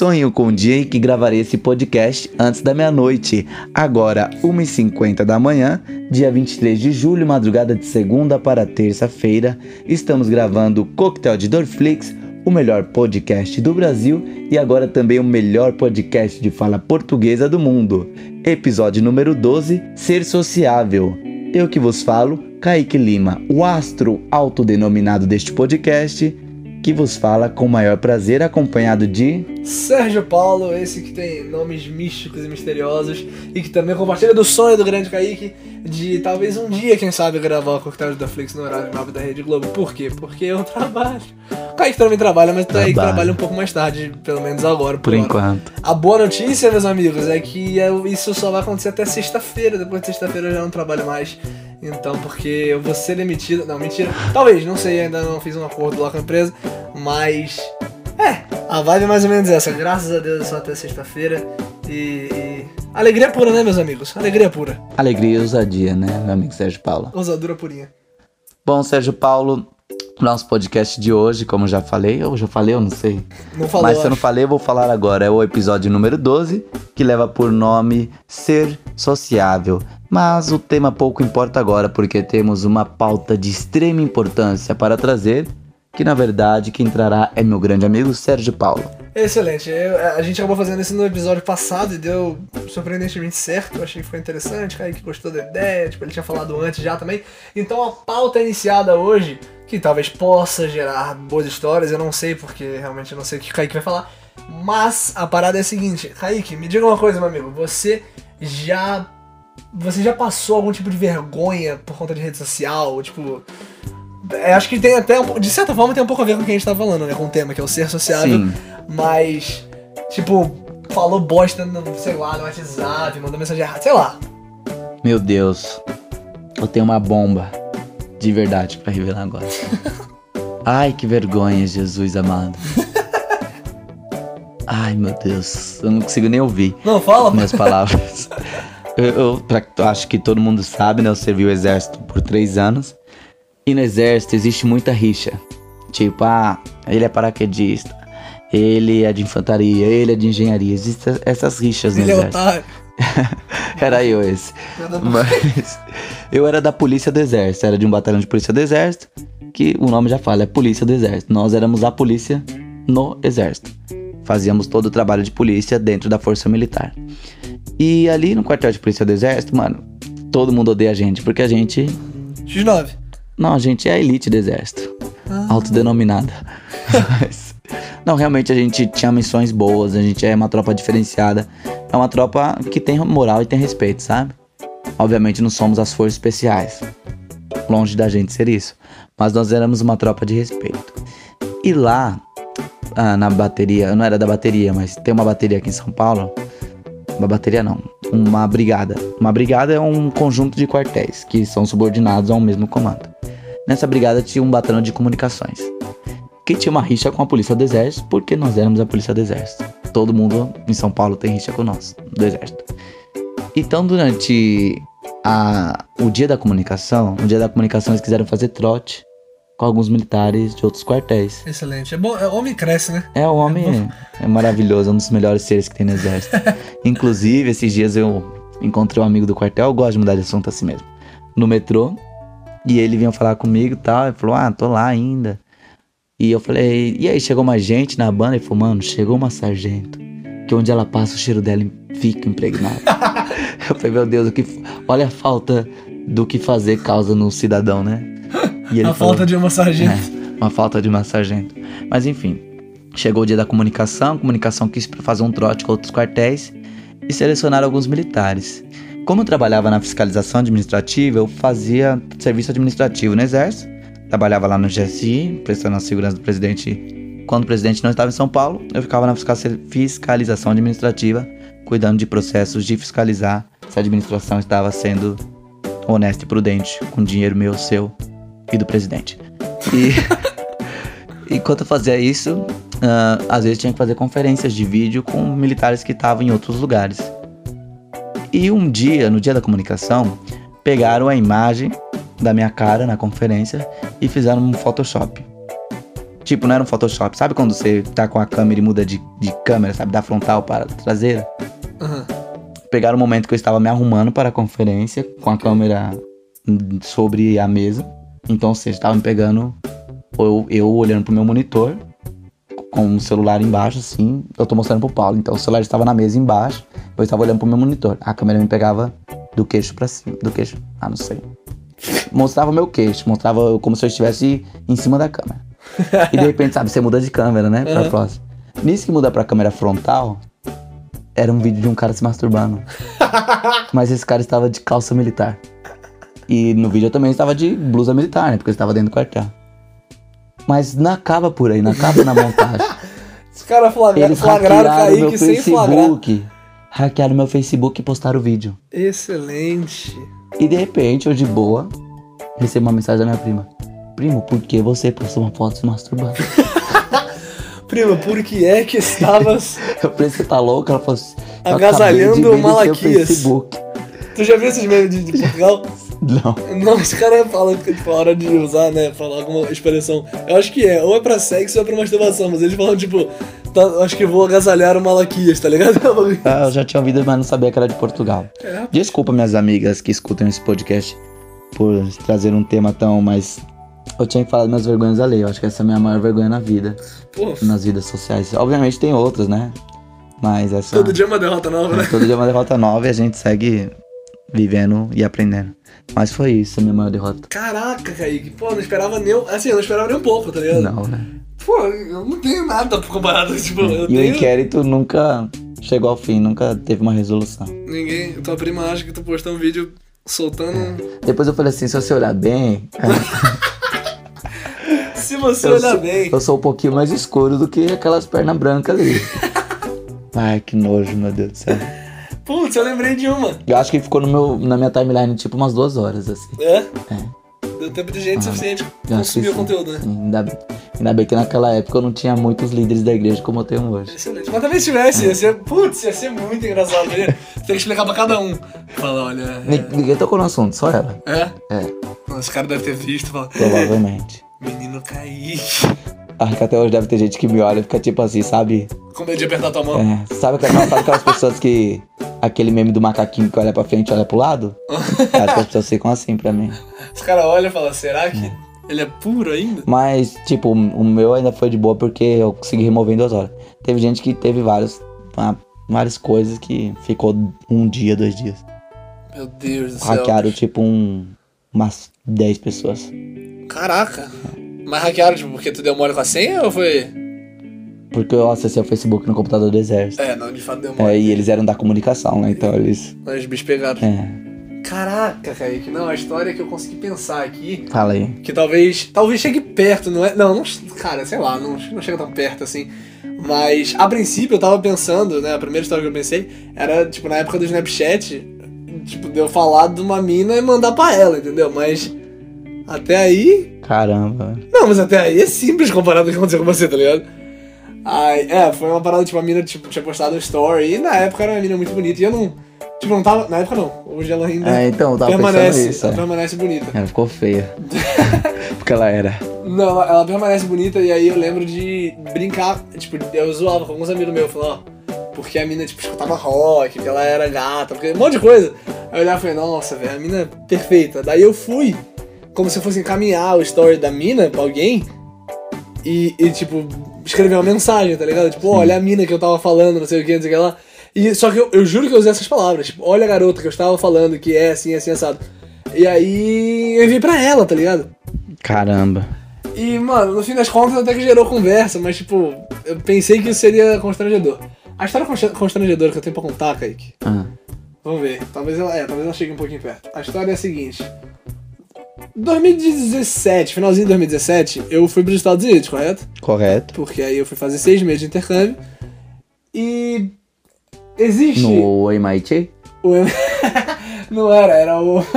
Sonho com o dia em que gravarei esse podcast antes da meia-noite. Agora, 1h50 da manhã, dia 23 de julho, madrugada de segunda para terça-feira, estamos gravando Coquetel de Dorflix, o melhor podcast do Brasil e agora também o melhor podcast de fala portuguesa do mundo. Episódio número 12: Ser Sociável. Eu que vos falo, Kaique Lima, o astro autodenominado deste podcast que vos fala com o maior prazer, acompanhado de Sérgio Paulo, esse que tem nomes místicos e misteriosos e que também compartilha do sonho do grande Kaique de talvez um dia, quem sabe, gravar o coquetel da Flix no horário nobre da Rede Globo. Por quê? Porque eu trabalho. O Kaique também trabalha, mas o Kaique Trabalha. trabalha um pouco mais tarde, pelo menos agora. Por hora. enquanto. A boa notícia, meus amigos, é que eu- isso só vai acontecer até sexta-feira. Depois de sexta-feira eu já não trabalho mais. Então, porque eu vou ser demitido. Não, mentira. Talvez, não sei, ainda não fiz um acordo lá com a empresa. Mas. É, a vibe é mais ou menos essa. Graças a Deus é só até sexta-feira. E, e. Alegria pura, né, meus amigos? Alegria pura. Alegria e ousadia, né, meu amigo Sérgio Paulo? Ousadura purinha. Bom, Sérgio Paulo, nosso podcast de hoje, como já falei, ou já falei, eu não sei. Não falou. Mas se eu não falei, eu vou falar agora. É o episódio número 12, que leva por nome Ser Sociável. Mas o tema pouco importa agora, porque temos uma pauta de extrema importância para trazer, que na verdade quem trará é meu grande amigo Sérgio Paulo. Excelente. Eu- a gente acabou fazendo isso no episódio passado e deu surpreendentemente certo. Eu achei que foi interessante. Kaique gostou da ideia. Tipo, ele tinha falado antes já também. Então a pauta iniciada hoje, que talvez possa gerar boas histórias, eu não sei, porque realmente eu não sei o que o Kaique vai falar. Mas a parada é a seguinte, Kaique, me diga uma coisa, meu amigo. Você já. Você já passou algum tipo de vergonha por conta de rede social? Tipo. é, acho que tem até um, de certa forma tem um pouco a ver com o que a gente tá falando, né? Com o tema, que é o ser sociável. Sim. Mas, tipo, falou bosta no, sei lá, no WhatsApp, mandou mensagem errada, sei lá. Meu Deus, eu tenho uma bomba de verdade pra revelar agora. Ai, que vergonha, Jesus amado. Ai, meu Deus, eu não consigo nem ouvir Não, fala, minhas palavras. Eu, eu pra- acho que todo mundo sabe, né? Eu servi o exército por três anos. E no exército existe muita rixa. Tipo, ah, ele é paraquedista. Ele é de infantaria, ele é de engenharia. Existem essas rixas no ele é exército. otário. Era eu esse. Mas eu era da polícia do exército, era de um batalhão de polícia do exército, que o nome já fala, é polícia do exército. Nós éramos a polícia no exército. Fazíamos todo o trabalho de polícia dentro da força militar. E ali no quartel de polícia do exército, mano, todo mundo odeia a gente, porque a gente. X9. Não, a gente é a elite do exército. Ah. Autodenominada. Não, realmente a gente tinha missões boas, a gente é uma tropa diferenciada. É uma tropa que tem moral e tem respeito, sabe? Obviamente não somos as forças especiais. Longe da gente ser isso. Mas nós éramos uma tropa de respeito. E lá, ah, na bateria, não era da bateria, mas tem uma bateria aqui em São Paulo. Uma bateria não, uma brigada. Uma brigada é um conjunto de quartéis que são subordinados ao mesmo comando. Nessa brigada tinha um batalhão de comunicações. Que tinha uma rixa com a polícia do exército, porque nós éramos a polícia do exército. Todo mundo em São Paulo tem rixa com nós, do exército. Então, durante a- o dia da comunicação, no dia da comunicação eles quiseram fazer trote com alguns militares de outros quartéis. Excelente. É bom, é, homem cresce, né? É, o homem é, é maravilhoso, é um dos melhores seres que tem no exército. Inclusive, esses dias eu encontrei um amigo do quartel, eu gosto de mudar de assunto assim mesmo, no metrô, e ele vinha falar comigo e tal, ele falou, ah, tô lá ainda. E eu falei, e aí, chegou mais gente na banda? Ele falou, mano, chegou uma sargento, que onde ela passa o cheiro dela fica impregnado. eu falei, meu Deus, o que, olha a falta do que fazer causa no cidadão, né? E a falou, falta de uma sargento. é, uma falta de uma sargento. Mas enfim, chegou o dia da comunicação, a comunicação quis fazer um trote com outros quartéis e selecionar alguns militares. Como eu trabalhava na fiscalização administrativa, eu fazia serviço administrativo no Exército, trabalhava lá no GSI, prestando a segurança do presidente. Quando o presidente não estava em São Paulo, eu ficava na fisca- fiscalização administrativa, cuidando de processos de fiscalizar se a administração estava sendo honesta e prudente com dinheiro meu, seu e do presidente. E enquanto eu fazia isso, ah, às vezes tinha que fazer conferências de vídeo com militares que estavam em outros lugares. E um dia, no dia da comunicação, pegaram a imagem da minha cara na conferência e fizeram um Photoshop. Tipo, não era um Photoshop. Sabe quando você tá com a câmera e muda de, de câmera, sabe? Da frontal para a traseira? Aham. Pegaram o momento que eu estava me arrumando para a conferência, com a câmera sobre a mesa. Então, vocês estavam me pegando, eu, eu olhando pro meu monitor, com o celular embaixo, assim. Eu tô mostrando pro Paulo. Então, o celular estava na mesa embaixo, eu estava olhando pro meu monitor. A câmera me pegava do queixo pra cima. Do queixo? Ah, não sei. Mostrava meu queixo, mostrava como se eu estivesse em cima da câmera. E de repente, sabe, você muda de câmera, né? Pra Aham. próxima. Nisso que muda pra câmera frontal, era um vídeo de um cara se masturbando. Mas esse cara estava de calça militar. E no vídeo eu também estava de blusa militar, né? Porque eu estava dentro do quartel. Mas não acaba por aí, não acaba na montagem. Os caras flagra Eles flagraram o hackearam meu Kaique sem flagrar. Facebook. Hackearam meu Facebook e postaram o vídeo. Excelente. E de repente, eu de boa, recebo uma mensagem da minha prima. Primo, por que você postou uma foto se masturbando? Prima, por que é que estavas. Eu falei, você tá louco? Ela falou assim, "Eu Agasalhando seu Malaquias." Facebook. tu já viu esses memes de, de Portugal? Não. Não, os caras falam que tipo, a hora de usar, né? Falar alguma expressão. Eu acho que é, ou é pra sexo ou é pra masturbação, mas eles falam, tipo, tá, acho que vou agasalhar o Malaquias, tá ligado? Ah, eu já tinha ouvido, mas não sabia que era de Portugal. É, Desculpa, minhas amigas que escutam esse podcast por trazer um tema tão, mas eu tinha que falar das minhas vergonhas alheias. Eu acho que essa é a minha maior vergonha na vida, pô, nas vidas sociais. Obviamente tem outras, né? Mas essa. todo dia é uma derrota nova, né? Todo dia é uma derrota nova e a gente segue vivendo e aprendendo. Mas foi isso, a minha maior derrota. Caraca, Kaique, pô, não esperava nem. Assim, eu não esperava nem um pouco, tá ligado? Não, né? Pô, eu não tenho nada comparado, tipo, eu E o tenho. inquérito nunca chegou ao fim, nunca teve uma resolução. Ninguém. Tua prima acha que tu postou um vídeo soltando. um- Depois eu falei assim, se você olhar bem, Se você eu, olhar sou, bem. eu sou um pouquinho mais escuro do que aquelas pernas brancas ali. Ai, que nojo, meu Deus do céu. Putz, eu lembrei de uma. Eu acho que ficou no meu, na minha timeline tipo umas duas horas, assim. É? É. Deu tempo de gente suficiente acho que consumir o conteúdo, né? Ainda, bem- ainda bem que naquela época eu não tinha muitos líderes da igreja como eu tenho hoje. Excelente. Mas se tivesse, ia ser. Putz, ia ser muito engraçado. Né? Tem que explicar pra cada um. Fala, olha. Ni- Ninguém tocou no assunto, só ela. É? É, Esse cara deve ter visto e fala. provavelmente. Menino Kaique. Acho que até hoje deve ter gente que me olha e fica tipo assim, sabe? Com medo de apertar tua mão. É, sabe, aquelas, sabe aquelas pessoas que. Aquele meme do macaquinho que olha pra frente e olha pro lado? Acho que as pessoas ficam assim pra mim. Os caras olham e falam, será que ele é puro ainda? Mas, tipo, o meu ainda foi de boa porque eu consegui remover em duas horas. Teve gente que teve vários, várias coisas que ficou um dia, dois dias. Meu Deus do céu. Hackearam, tipo, um, umas 10 pessoas. Caraca. Mas hackearam, tipo, porque tu deu mole com a senha ou foi. Porque eu acessei o Facebook no computador do exército. É, não, de fato deu mole. É, e eles eram da comunicação, né? Então eles. Mas os bichos pegaram. É, Caraca, Kaique. Não, a história que eu consegui pensar aqui. fala aí. Que talvez. Talvez chegue perto, não é? Não, não. Cara, sei lá, não, não chega tão perto assim. Mas, a princípio, eu tava pensando, né? A primeira história que eu pensei era, tipo, na época do Snapchat, tipo, de eu falar de uma mina e mandar pra ela, entendeu? Mas. Até aí. Caramba. Não, mas até aí é simples comparado com o que aconteceu com você, tá ligado? Ai, é, foi uma parada, tipo, a mina tipo, tinha postado um story e na época era uma mina muito bonita e eu não. Tipo, não tava. Na época não. Hoje ela ainda É, então, tava permanece. isso. ela é. permanece bonita. Ela ficou feia. Porque ela era. Não, ela, ela permanece bonita e aí eu lembro de brincar, tipo, eu zoava com alguns amigos meus, falando, ó, porque a mina, tipo, escutava rock, que ela era gata, porque um monte de coisa. Aí eu olhava e falei, nossa, velho, a mina é perfeita. Daí eu fui, como se fosse encaminhar o story da mina pra alguém e, e, tipo, escrever uma mensagem, tá ligado? Tipo, olha a mina que eu tava falando, não sei o que, não sei o que lá. E, só que eu, eu juro que eu usei essas palavras, tipo, olha a garota que eu estava falando, que é assim, assim, assado. E aí eu enviei pra ela, tá ligado? Caramba. E, mano, no fim das contas até que gerou conversa, mas tipo, eu pensei que isso seria constrangedor. A história const- constrangedora que eu tenho pra contar, Kaique, Ah, vamos ver. Talvez ela, é, talvez ela chegue um pouquinho perto. A história é a seguinte. 2017, finalzinho de 2017, eu fui pros Estados Unidos, correto? correto. Porque aí eu fui fazer seis meses de intercâmbio. E. Existe. No MIT? O... Não era, era o.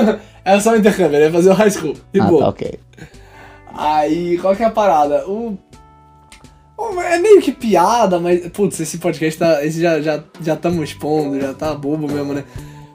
Era só o intercâmbio, ele ia fazer o high school. E ah, tá, ok. Aí, qual que é a parada? O... o- É meio que piada, mas. Putz, esse podcast tá. Esse já já já estamos expondo, já tá bobo mesmo, né?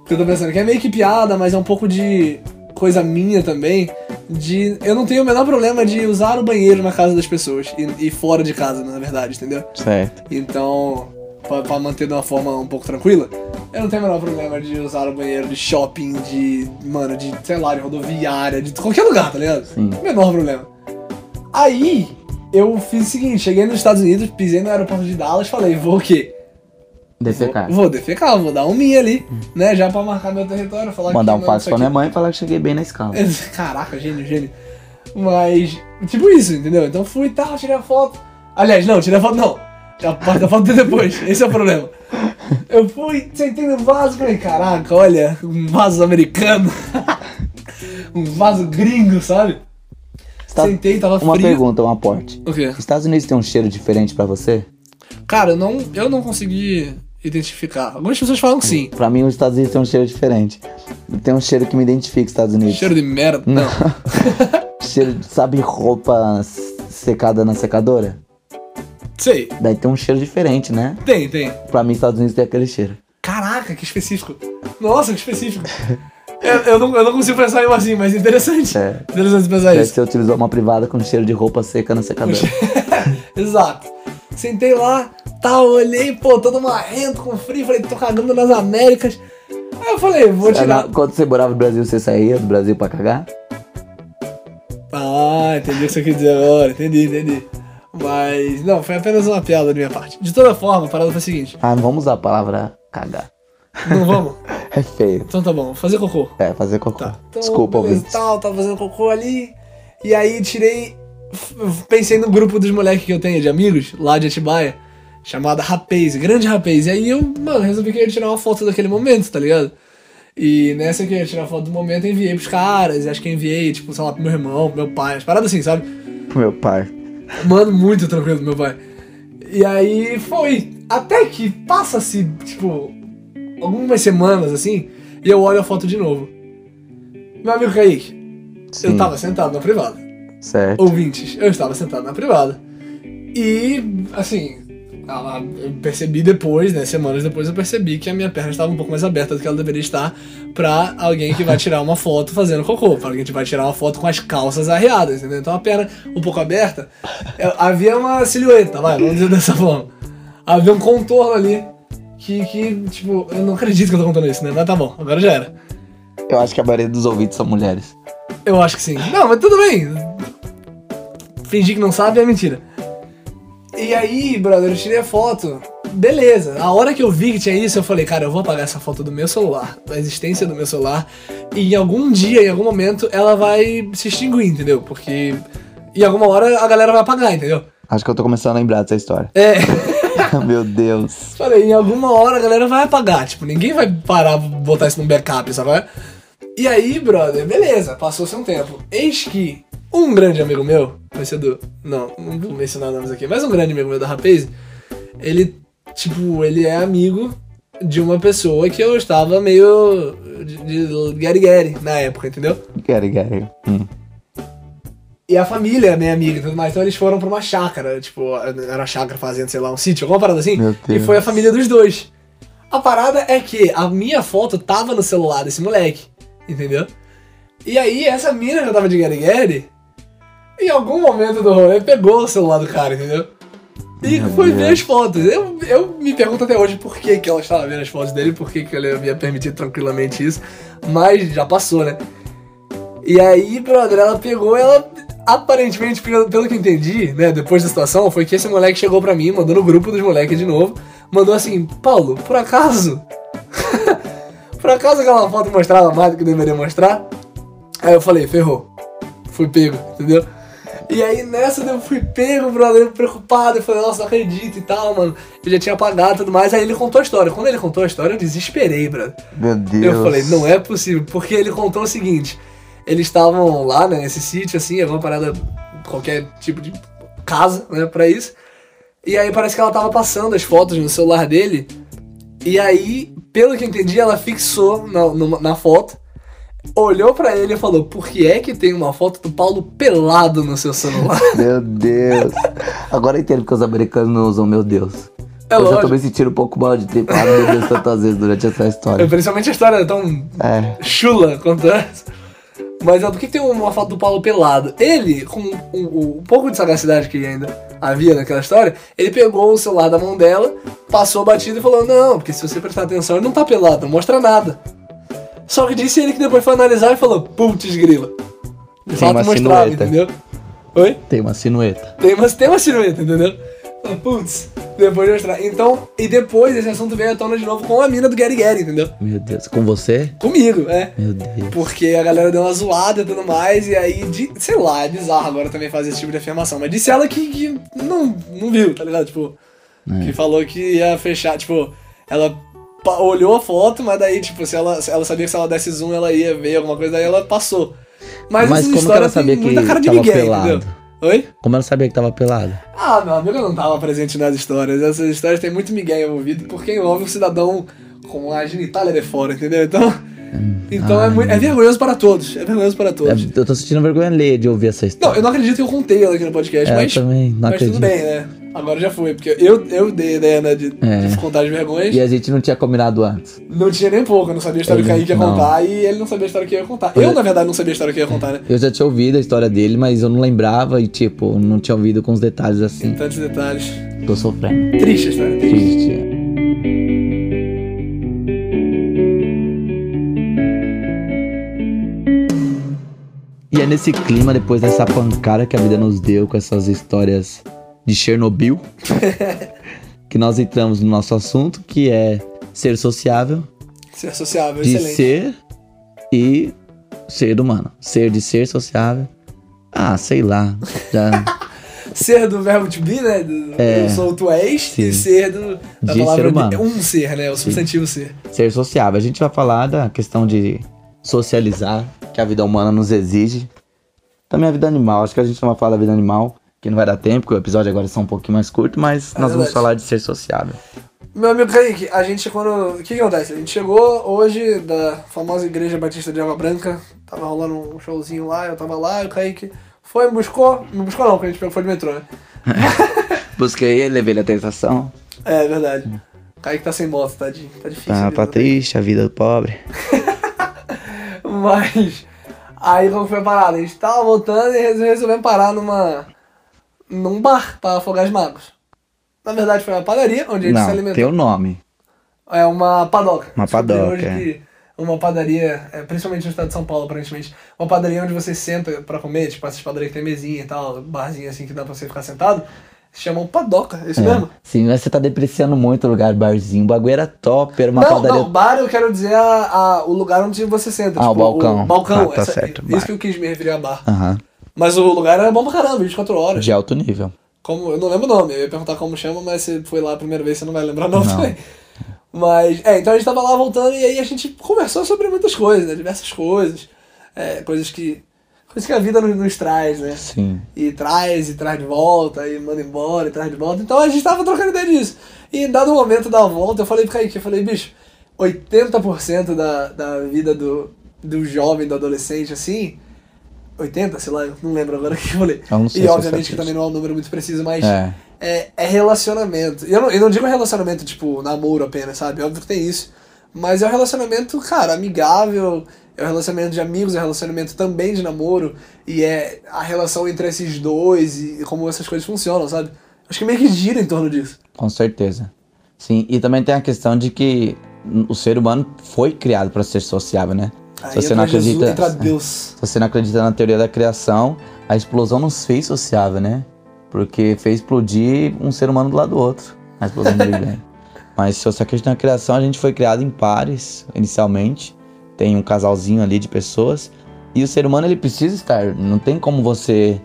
Porque eu tô pensando que é meio que piada, mas é um pouco de coisa minha também. de. Eu não tenho o menor problema de usar o banheiro na casa das pessoas e, e fora de casa, na verdade, entendeu? Certo. Então, pra, pra manter de uma forma um pouco tranquila, eu não tenho o menor problema de usar o banheiro de shopping, de. Mano, de, sei lá, de rodoviária, de qualquer lugar, tá ligado? Sim. Menor problema. Aí, eu fiz o seguinte: cheguei nos Estados Unidos, pisei no aeroporto de Dallas, falei, vou o quê? Defecar. Vou, vou defecar, vou dar um mi ali, né? Já pra marcar meu território, falar Mandar que um passo pra aqui- minha mãe e falar que cheguei bem na escala. Caraca, gênio, gênio. Mas, tipo isso, entendeu? Então fui e tal, tirei a foto. Aliás, não, tirei a foto não. A parte da foto depois, esse é o problema. Eu fui, sentei no vaso e falei, caraca, olha, um vaso americano. um vaso gringo, sabe? Tá- Sentei, tava Uma frio. pergunta, um aporte. O quê? Estados Unidos tem um cheiro diferente pra você? Cara, eu não, eu não consegui identificar. Algumas pessoas falam que sim. Pra mim, os Estados Unidos tem um cheiro diferente. Tem um cheiro que me identifica, Estados Unidos. Cheiro de merda. Não. Cheiro, de- sabe, roupa secada na secadora? Sei. Daí tem um cheiro diferente, né? Tem, tem. Pra mim, Estados Unidos tem aquele cheiro. Caraca, que específico. Nossa, que específico. eu, eu não, eu não consigo pensar em um assim, mas interessante. É. Interessante pensar Daí isso. você utilizou uma privada com cheiro de roupa seca na secadora. Exato. Sentei lá, tal, olhei, pô, todo marrento, com frio, falei, tô cagando nas Américas. Aí eu falei, vou tirar. Quando você morava no Brasil, você saía do Brasil pra cagar? Ah, entendi o que você quer dizer agora, entendi, entendi. Mas, não, foi apenas uma piada da minha parte. De toda forma, a parada foi a seguinte: Ah, não vamos usar a palavra cagar. não vamos? É feio. Então tá bom, fazer cocô. É, fazer cocô. Tá. Então, Desculpa, beleza, ouvintes. tal, tava fazendo cocô ali. E aí tirei. Pensei no grupo dos moleques que eu tenho, de amigos, lá de Atibaia, chamada Rapaz, grande Rapaz. E aí eu, mano, resolvi que eu ia tirar uma foto daquele momento, tá ligado? E nessa que eu ia tirar foto do momento, eu enviei pros caras. e Acho que eu enviei, tipo, sei lá, pro meu irmão, pro meu pai, as paradas assim, sabe? Meu pai. Mano, muito tranquilo meu pai. E aí foi. Até que passa-se, tipo, algumas semanas assim, e eu olho a foto de novo. Meu amigo Kaique, eu Sim. tava sentado na privada. Certo. Ouvintes, eu estava sentado na privada. E, assim, ela- eu percebi depois, né, semanas depois, eu percebi que a minha perna estava um pouco mais aberta do que ela deveria estar pra alguém que vai tirar uma foto fazendo cocô, pra alguém que vai tirar uma foto com as calças arreadas, entendeu? Então a perna um pouco aberta, é, havia uma silhueta, vai, vamos dizer dessa forma. Havia um contorno ali que, que, tipo, eu não acredito que eu tô contando isso, né? Mas tá bom, agora já era. Eu acho que a maioria dos ouvintes são mulheres. Eu acho que sim. Não, mas tudo bem. Fingir que não sabe é mentira. E aí, brother, eu tirei a foto. Beleza. A hora que eu vi que tinha isso, eu falei, cara, eu vou apagar essa foto do meu celular, da existência do meu celular. E em algum dia, em algum momento, ela vai se extinguir, entendeu? Porque em alguma hora a galera vai apagar, entendeu? Acho que eu tô começando a lembrar dessa história. É. Meu Deus. Falei, em alguma hora a galera vai apagar. Tipo, ninguém vai parar botar isso num backup, sabe? E aí, brother, beleza, passou-se um tempo. Eis que um grande amigo meu, conhecido. Não, não vou mencionar nomes aqui, mas um grande amigo meu da Rapaz, ele, tipo, ele é amigo de uma pessoa que eu estava meio de, de Gary Gary na época, entendeu? Gary, Gary. Hum. E a família é minha amiga e tudo mais. Então eles foram pra uma chácara, tipo, era uma chácara fazendo, sei lá, um sítio, alguma parada assim. E foi a família dos dois. A parada é que a minha foto tava no celular desse moleque, entendeu? E aí essa mina já tava de Gary Gary, em algum momento do rolê pegou o celular do cara, entendeu? E Meu foi ver Deus. as fotos. Eu, eu me pergunto até hoje por que, que ela estava vendo as fotos dele, por que, que ele ia permitir tranquilamente isso. Mas já passou, né? E aí, brother, ela pegou, ela aparentemente, pelo, pelo que eu entendi, né, depois da situação, foi que esse moleque chegou pra mim, mandou no grupo dos moleques de novo, mandou assim, Paulo, por acaso? por acaso aquela foto mostrava mais do que deveria mostrar? Aí eu falei, ferrou. Fui pego, entendeu? E aí nessa eu fui pego, brother, preocupado, eu falei, nossa, não acredito e tal, mano. Eu já tinha apagado e tudo mais, aí ele contou a história. Quando ele contou a história, eu desesperei, brother. Meu Deus. Eu falei, não é possível, porque ele contou o seguinte: eles estavam lá, né, nesse sítio, assim, alguma parada, qualquer tipo de casa, né, pra isso. E aí parece que ela tava passando as fotos no celular dele. E aí, pelo que eu entendi, ela fixou na, na foto, olhou pra ele e falou: Por que é que tem uma foto do Paulo pelado no seu celular? Meu Deus. Agora entendo porque os americanos não usam meu Deus. É eu já tô lógico. me sentindo um pouco mal de ter falado meu Deus tantas vezes durante essa história. Principalmente a história é tão É. chula quanto essa. Mas é, por que tem uma foto do Paulo pelado? Ele, com um, um- um pouco de sagacidade que ainda havia naquela história, ele pegou o celular da mão dela, passou a batida e falou: Não, porque se você prestar atenção, ele não tá pelado, não mostra nada. Só que disse ele que depois foi analisar e falou: Putz, grila. De Tem fato uma mostrava, sinueta. entendeu? Oi? Tem uma sinueta. Tem uma, tem uma silhueta, entendeu? Putz, depois de mostrar. Então, e depois esse assunto veio à tona de novo com a mina do Gary Gary, entendeu? Meu Deus. Com você? Comigo, é. Meu Deus. Porque a galera deu uma zoada e tudo mais, e aí, de, sei lá, é bizarro agora também fazer esse tipo de afirmação. Mas disse ela que, que não, não viu, tá ligado? Tipo, É. que falou que ia fechar, tipo, ela olhou a foto, mas daí, tipo, se ela, ela sabia que se ela desse zoom ela ia ver alguma coisa, daí ela passou. Mas, Mas essa como que ela sabia tem que cara de tava Miguel, pelado? entendeu? Oi? Como ela sabia que tava pelado? Ah, meu amigo não tava presente nas histórias. Essas histórias tem muito Miguel envolvido, porque envolve um cidadão com a genitália de fora, entendeu? Então, então é, Ai, muito, é vergonhoso para todos. É vergonhoso para É, todos. eu tô sentindo vergonha alheia de ouvir essa Não, história. eu não acredito que eu contei ela aqui no podcast, É, eu mas, também não mas acredito. tudo bem, né? Agora já foi, porque eu, eu dei a ideia, né, de, É. de contar as vergonhas. E a gente não tinha combinado antes. Não tinha nem pouco, eu não sabia a história que o Ele- Kaique ia não. contar e ele não sabia a história que eu ia contar. Pois Eu, é. na verdade, não sabia a história que eu ia contar, né? Eu já tinha ouvido a história dele, mas eu não lembrava e, tipo, não tinha ouvido com os detalhes assim. Tantos detalhes. Tô sofrendo. Triste a história, triste. Triste. Nesse clima, depois dessa pancada que a vida nos deu com essas histórias de Chernobyl, que nós entramos no nosso assunto, que é ser sociável, Ser sociável, de excelente. ser e ser humano. Ser de ser sociável. Ah, sei lá. Já Ser do verbo to be, né? Do, É. Eu sou, tu és. Sim. E ser do, da De palavra ser humano. de, um ser, né? O substantivo ser. ser sociável. A gente vai falar da questão de socializar, que a vida humana nos exige. Também a vida animal. Acho que a gente não vai falar da vida animal, que não vai dar tempo, porque o episódio agora é um pouquinho mais curto, mas É nós vamos verdade. falar de ser sociável. Meu amigo Kaique, a gente quando. O que, que acontece? A gente chegou hoje da famosa Igreja Batista de Água Branca. Tava rolando um showzinho lá, eu tava lá, e o Kaique foi, me buscou. Não buscou não, porque a gente pegou- foi de metrô, né? Busquei ele, levei ele até a estação. É verdade. O Kaique tá sem moto, tadinho. Tá difícil. Tá, tá triste, a vida do pobre. Mas. Aí como foi a parada? A gente tava voltando e resol- resolvemos parar numa. num bar pra afogar as mágoas. Na verdade foi uma padaria onde a gente se Não, alimentou. tem o nome. É uma padoca. Uma padoca, hoje é. que uma padaria, é, principalmente no estado de São Paulo, aparentemente, uma padaria onde você senta pra comer, tipo essas padarias que tem mesinha e tal, barzinho assim que dá pra você ficar sentado, se chamam padoca, é isso mesmo? Sim, mas você tá depreciando muito o lugar, barzinho. O bagulho era top, era uma não, padaria. não, bar eu quero dizer a, a- o lugar onde você senta. Ah, tipo, o balcão. O balcão, Ah, tá essa- certo, Isso bar. que eu quis me referir a bar. Aham. Mas o lugar era bom pra caramba, 24 horas. De alto nível. Como, eu não lembro o nome, eu ia perguntar como chama, mas você foi lá a primeira vez, você não vai lembrar o nome Não. também. Mas, é, então a gente tava lá voltando e aí a gente conversou sobre muitas coisas, né? Diversas coisas. É, coisas que. Coisas que a vida nos, nos traz, né? Sim. E traz, e traz de volta, e manda embora, e traz de volta. Então a gente tava trocando ideia disso. E em dado momento da volta, eu falei pro Kaique, eu falei, bicho, 80% da, da vida do, do jovem, do adolescente, assim. 80, sei lá, eu não lembro agora o que eu falei. Eu não sei e se obviamente que também não é um número muito preciso, mas É. é, é relacionamento. E eu não, eu não digo relacionamento, tipo, namoro apenas, sabe? Óbvio que tem isso. Mas é um relacionamento, cara, amigável, é um relacionamento de amigos, é um relacionamento também de namoro, e é a relação entre esses dois e como essas coisas funcionam, sabe? Acho que meio que gira em torno disso. Com certeza. Sim, e também tem a questão de que o ser humano foi criado para ser sociável, né? Aí se você não Jesus, acredita, Deus. se você não acredita na teoria da criação, a explosão nos fez sociável, né? Porque fez explodir um ser humano do lado do outro, a explosão do Big Bang. Mas se você acredita na criação, a gente foi criado em pares, inicialmente. Tem um casalzinho ali de pessoas. E o ser humano, ele precisa estar. Não tem como você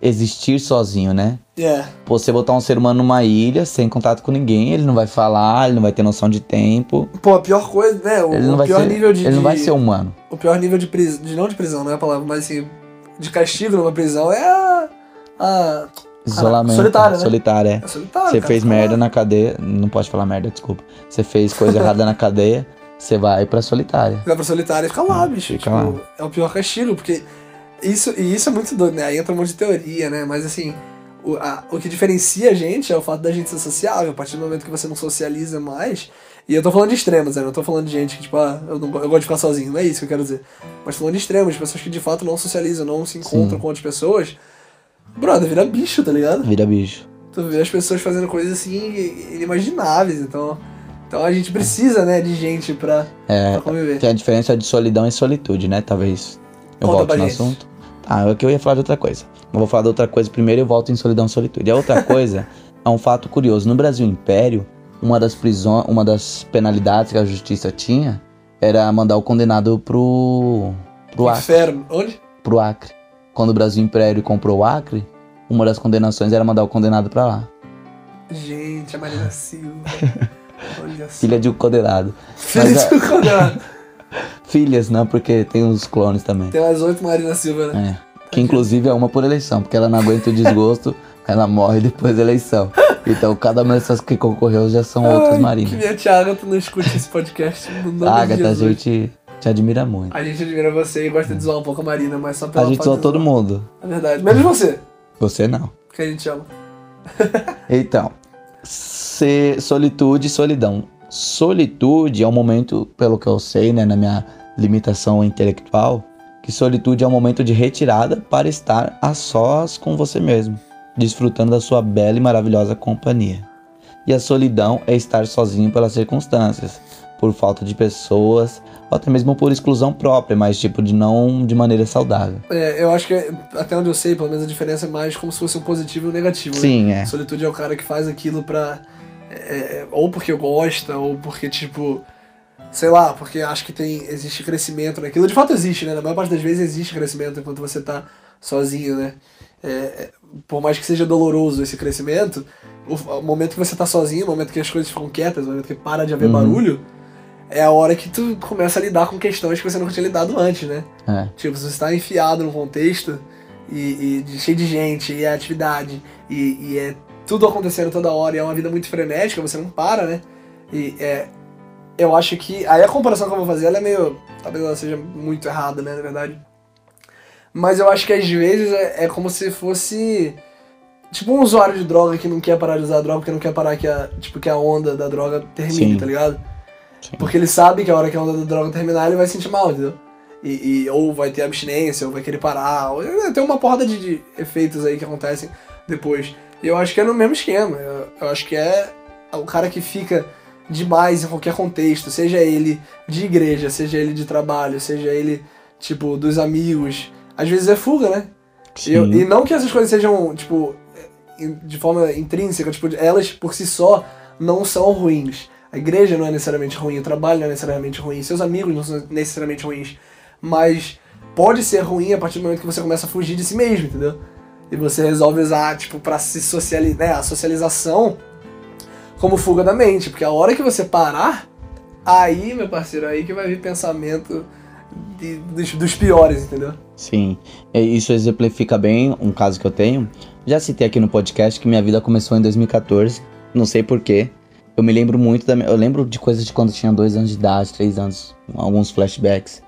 existir sozinho, né? É. Você botar um ser humano numa ilha, sem contato com ninguém, ele não vai falar, ele não vai ter noção de tempo. Pô, a pior coisa, né? O, Ele não o vai pior ser, nível de. ele não vai ser humano. O pior nível de prisão. De, não de prisão, não é a palavra, mas assim. De castigo numa prisão é a. a Isolamento. solitário, né? Solitário, é. é solitário. Você fez tá lá. merda na cadeia. Não pode falar merda, desculpa. Você fez coisa errada na cadeia, você vai pra solitária. Vai pra solitária e fica lá, bicho. Fica Tipo, lá. É o pior castigo, porque. Isso, e isso é muito doido, né? Aí entra um monte de teoria, né? Mas assim, o, a- o que diferencia a gente é o fato da gente ser sociável. A partir do momento que você não socializa mais. E eu tô falando de extremos, né? Eu não tô falando de gente que, tipo, ah, eu, não, eu gosto de ficar sozinho. Não é isso que eu quero dizer. Mas falando de extremos, de pessoas que de fato não socializam, não se encontram com outras pessoas. Brother, vira bicho, tá ligado? Vira bicho. Tu vê as pessoas fazendo coisas assim inimagináveis. Então, então a gente precisa, né, de gente pra, É, pra conviver. tem a diferença de solidão e solitude, né? Talvez eu Conta volto pra no gente. assunto. Ah, é que eu ia falar de outra coisa. Eu vou falar de outra coisa primeiro e eu volto em solidão e solitude. A outra coisa é um fato curioso. No Brasil Império, uma das prisões, uma das penalidades que a justiça tinha era mandar o condenado pro pro Acre, Inferno. Onde? pro Acre. Quando o Brasil Império comprou o Acre, uma das condenações era mandar o condenado pra lá. Gente, a Marina Silva. Filha de um condenado. Filha Mas, de condenado. Filhas, não, porque tem os clones também. Tem umas oito Marina Silva, né? É. Que inclusive é uma por eleição, porque ela não aguenta o desgosto, ela morre depois da eleição. Então cada uma dessas que concorreu já são outras marinas. Que minha tia Agatha não escute esse podcast. No Agatha, a gente te admira muito. A gente admira você e gosta de zoar um pouco a Marina, mas só A pela gente parte zoa todo mundo. É verdade. Menos você, Você não. que a gente ama. Então, ser solitude e solidão. Solitude é um momento, pelo que eu sei, né, na minha limitação intelectual, que solitude é um momento de retirada para estar a sós com você mesmo, desfrutando da sua bela e maravilhosa companhia. E a solidão é estar sozinho pelas circunstâncias, por falta de pessoas, ou até mesmo por exclusão própria, mas tipo de não de maneira saudável. É, eu acho que, até onde eu sei, pelo menos a diferença é mais como se fosse um positivo e um negativo. né? Sim, é. Solitude é o cara que faz aquilo pra. é, ou porque gosta, ou porque, tipo. Sei lá, porque acha que tem, existe crescimento naquilo. De fato existe, né? Na maior parte das vezes existe crescimento enquanto você tá sozinho, né? É, é, por mais que seja doloroso esse crescimento, o, o momento que você tá sozinho, o momento que as coisas ficam quietas, o momento que para de haver Uhum. barulho, é a hora que tu começa a lidar com questões que você nunca tinha lidado antes, né? é. Tipo, se você está enfiado num contexto e, e de- cheio de gente, e é atividade, e, e é tudo acontecendo toda hora, e é uma vida muito frenética, você não para, né? E é. Eu acho que. Aí a comparação que eu vou fazer, ela é meio. Talvez ela seja muito errada, né, na verdade. Mas eu acho que às vezes é, é como se fosse. Tipo um usuário de droga que não quer parar de usar droga, porque não quer parar que a, tipo, que a onda da droga termine, Sim. tá ligado? Sim. Porque ele sabe que a hora que a onda da droga terminar, ele vai se sentir mal, entendeu? E, e- ou vai ter abstinência, ou vai querer parar. Ou, é, tem uma porrada de, de efeitos aí que acontecem depois. E eu acho que é no mesmo esquema. Eu, eu acho que é o cara que fica demais em qualquer contexto, seja ele de igreja, seja ele de trabalho, seja ele, tipo, dos amigos. Às vezes é fuga, né? E, eu- e não que essas coisas sejam, tipo, de forma intrínseca, tipo, elas por si só não são ruins. A igreja não é necessariamente ruim, o trabalho não é necessariamente ruim, seus amigos não são necessariamente ruins. Mas pode ser ruim a partir do momento que você começa a fugir de si mesmo, entendeu? E você resolve usar, tipo, pra se socializar, né, a socialização como fuga da mente. Porque a hora que você parar, aí, meu parceiro, aí que vai vir pensamento de- dos, dos piores, entendeu? Sim, e isso exemplifica bem um caso que eu tenho. Já citei aqui no podcast que minha vida começou em 2014, não sei porquê. Eu me lembro muito da minha, eu lembro de coisas de quando eu tinha dois anos de idade, três anos, alguns flashbacks.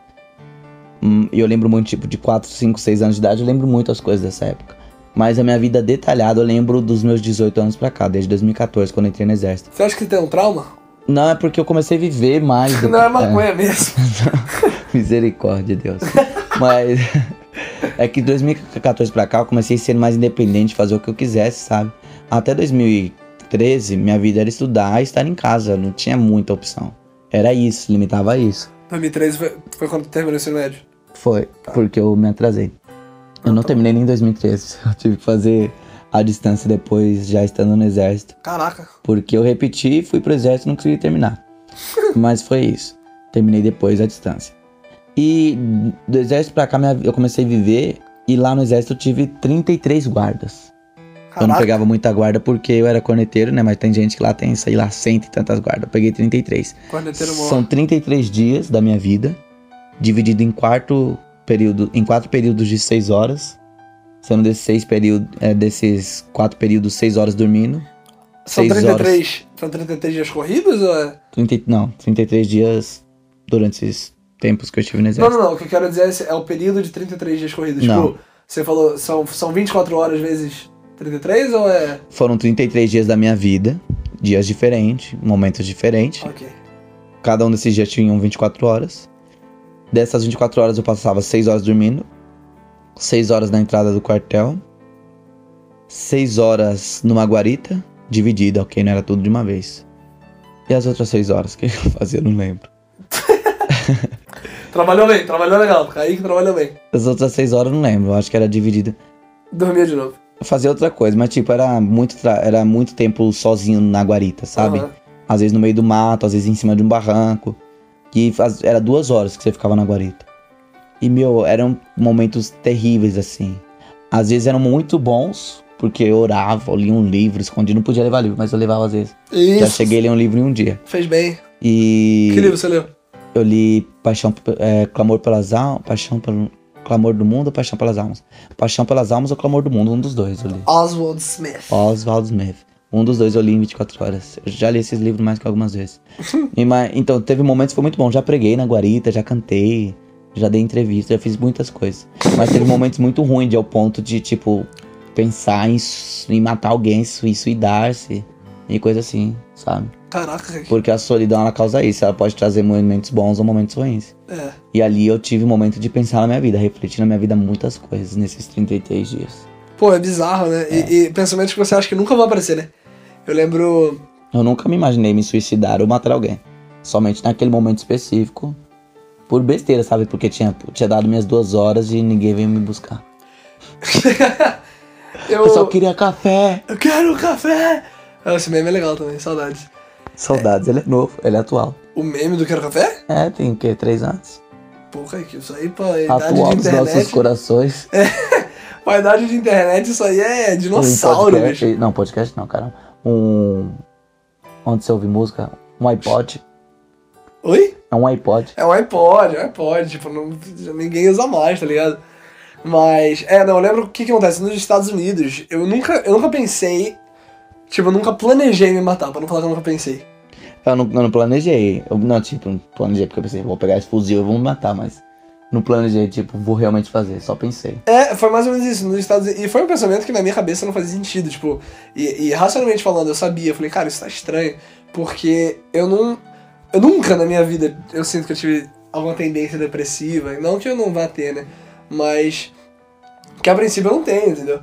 Hum, E eu lembro muito, tipo, de 4, 5, 6 anos de idade, eu lembro muito as coisas dessa época. Mas a minha vida detalhada eu lembro dos meus 18 anos pra cá, desde 2014, quando eu entrei no exército. Você acha que tem um trauma? Não, é porque eu comecei a viver mais. Não é maconha mesmo. Misericórdia, Deus. Mas é que de 2014 pra cá eu comecei a ser mais independente, fazer o que eu quisesse, sabe? Até 2013, minha vida era estudar e estar em casa, não tinha muita opção. Era isso, limitava a isso. 2013 foi, foi quando tu terminou o ensino médio. Foi, porque eu me atrasei. Eu não terminei nem em 2013. Eu tive que fazer a distância depois, já estando no exército. Caraca. Porque eu repeti, fui pro exército e não consegui terminar. Mas foi isso. Terminei depois a distância. E do exército pra cá minha- eu comecei a viver e lá no exército eu tive 33 guardas. Eu não Caraca. pegava muita guarda porque eu era corneteiro, né? Mas tem gente que lá tem, sei lá, cento e tantas guardas. Eu peguei 33. Corneteiro São mó. 33 dias da minha vida, dividido em quarto período, em quatro períodos de seis horas. Sendo desses seis períodos, é, desses quatro períodos, seis horas dormindo. São seis 33. São 33 dias corridos ou é. 30, não, 33 dias durante esses tempos que eu estive no Não, exército. não, não. O que eu quero dizer é, é o período de 33 dias corridos. Não. Tipo, você falou, são, são 24 horas vezes 33 ou é. Foram 33 dias da minha vida, dias diferentes, momentos diferentes. Ok. Cada um desses dias tinham 24 horas. Dessas 24 horas eu passava 6 horas dormindo, 6 horas na entrada do quartel, 6 horas numa guarita, dividida, ok? Não era tudo de uma vez. E as outras 6 horas que eu fazia, não lembro. Trabalhou bem, trabalhou legal. Kaique trabalhou bem. As outras 6 horas eu não lembro, eu acho que era dividida. Dormia de novo. Fazia outra coisa, mas tipo, era muito, era muito tempo sozinho na guarita, sabe? Aham. Às vezes no meio do mato, às vezes em cima de um barranco. Que faz- era duas horas que você ficava na guarita. E, meu, eram momentos terríveis, assim. Às vezes eram muito bons, porque eu orava, eu lia um livro, escondido, não podia levar livro, mas eu levava às vezes. Isso. Já cheguei a ler um livro em um dia. Fez bem. E Que livro você leu? eu li Paixão, é, Clamor pelas Almas, Paixão pelo Clamor do Mundo ou Paixão pelas Almas? Paixão pelas Almas ou Clamor do Mundo, um dos dois eu li. Oswald Smith. Oswald Smith. Um dos dois eu li em 24 horas. Eu já li esses livros mais que algumas vezes. E, mas, então, teve momentos que foi muito bom. Já preguei na guarita, já cantei, já dei entrevista, já fiz muitas coisas. Mas teve momentos muito ruins de ao ponto de, tipo, pensar em, em matar alguém, sui- suicidar-se e coisa assim, sabe? Caraca. Porque a solidão, ela causa isso. Ela pode trazer momentos bons ou momentos ruins. É. E ali eu tive um momento de pensar na minha vida, refletir na minha vida muitas coisas nesses 33 dias. Pô, é bizarro, né? E, e pensamentos que você acha que nunca vão aparecer, né? Eu lembro. Eu nunca me imaginei me suicidar ou matar alguém. Somente naquele momento específico. Por besteira, sabe? Porque tinha, tinha dado minhas duas horas e ninguém veio me buscar. Eu, Eu só queria café. eu quero café! Ah, Esse meme é legal também, saudades. Saudades, ele é novo, ele é atual. O meme do Quero Café? É, tem o quê? Três anos? Pô, Kaique, isso aí pra idade Atual de dos nossos internet. corações. Pra idade de internet, isso aí é Um dinossauro, podcast- bicho. Não, podcast não, cara. Um. Onde você ouve música? Um iPod. Oi? É um iPod. É um iPod, é um iPod, tipo, não, ninguém usa mais, tá ligado? Mas, é, não, eu lembro o que que acontece nos Estados Unidos. Eu nunca, eu nunca pensei, tipo, eu nunca planejei me matar, pra não falar que eu nunca pensei. Eu não, eu não planejei. Eu, não, tipo, não planejei porque eu pensei, vou pegar esse fuzil e vou me matar, mas. Não planejei, tipo, vou realmente fazer, só pensei. É, foi mais ou menos isso, nos Estados Unidos. E foi um pensamento que na minha cabeça não fazia sentido, tipo, e, e racionalmente falando, eu sabia, eu falei, cara, isso tá estranho, porque eu não. Eu nunca na minha vida eu sinto que eu tive alguma tendência depressiva. Não que eu não vá ter, né? Mas. Que a princípio eu não tenho, entendeu?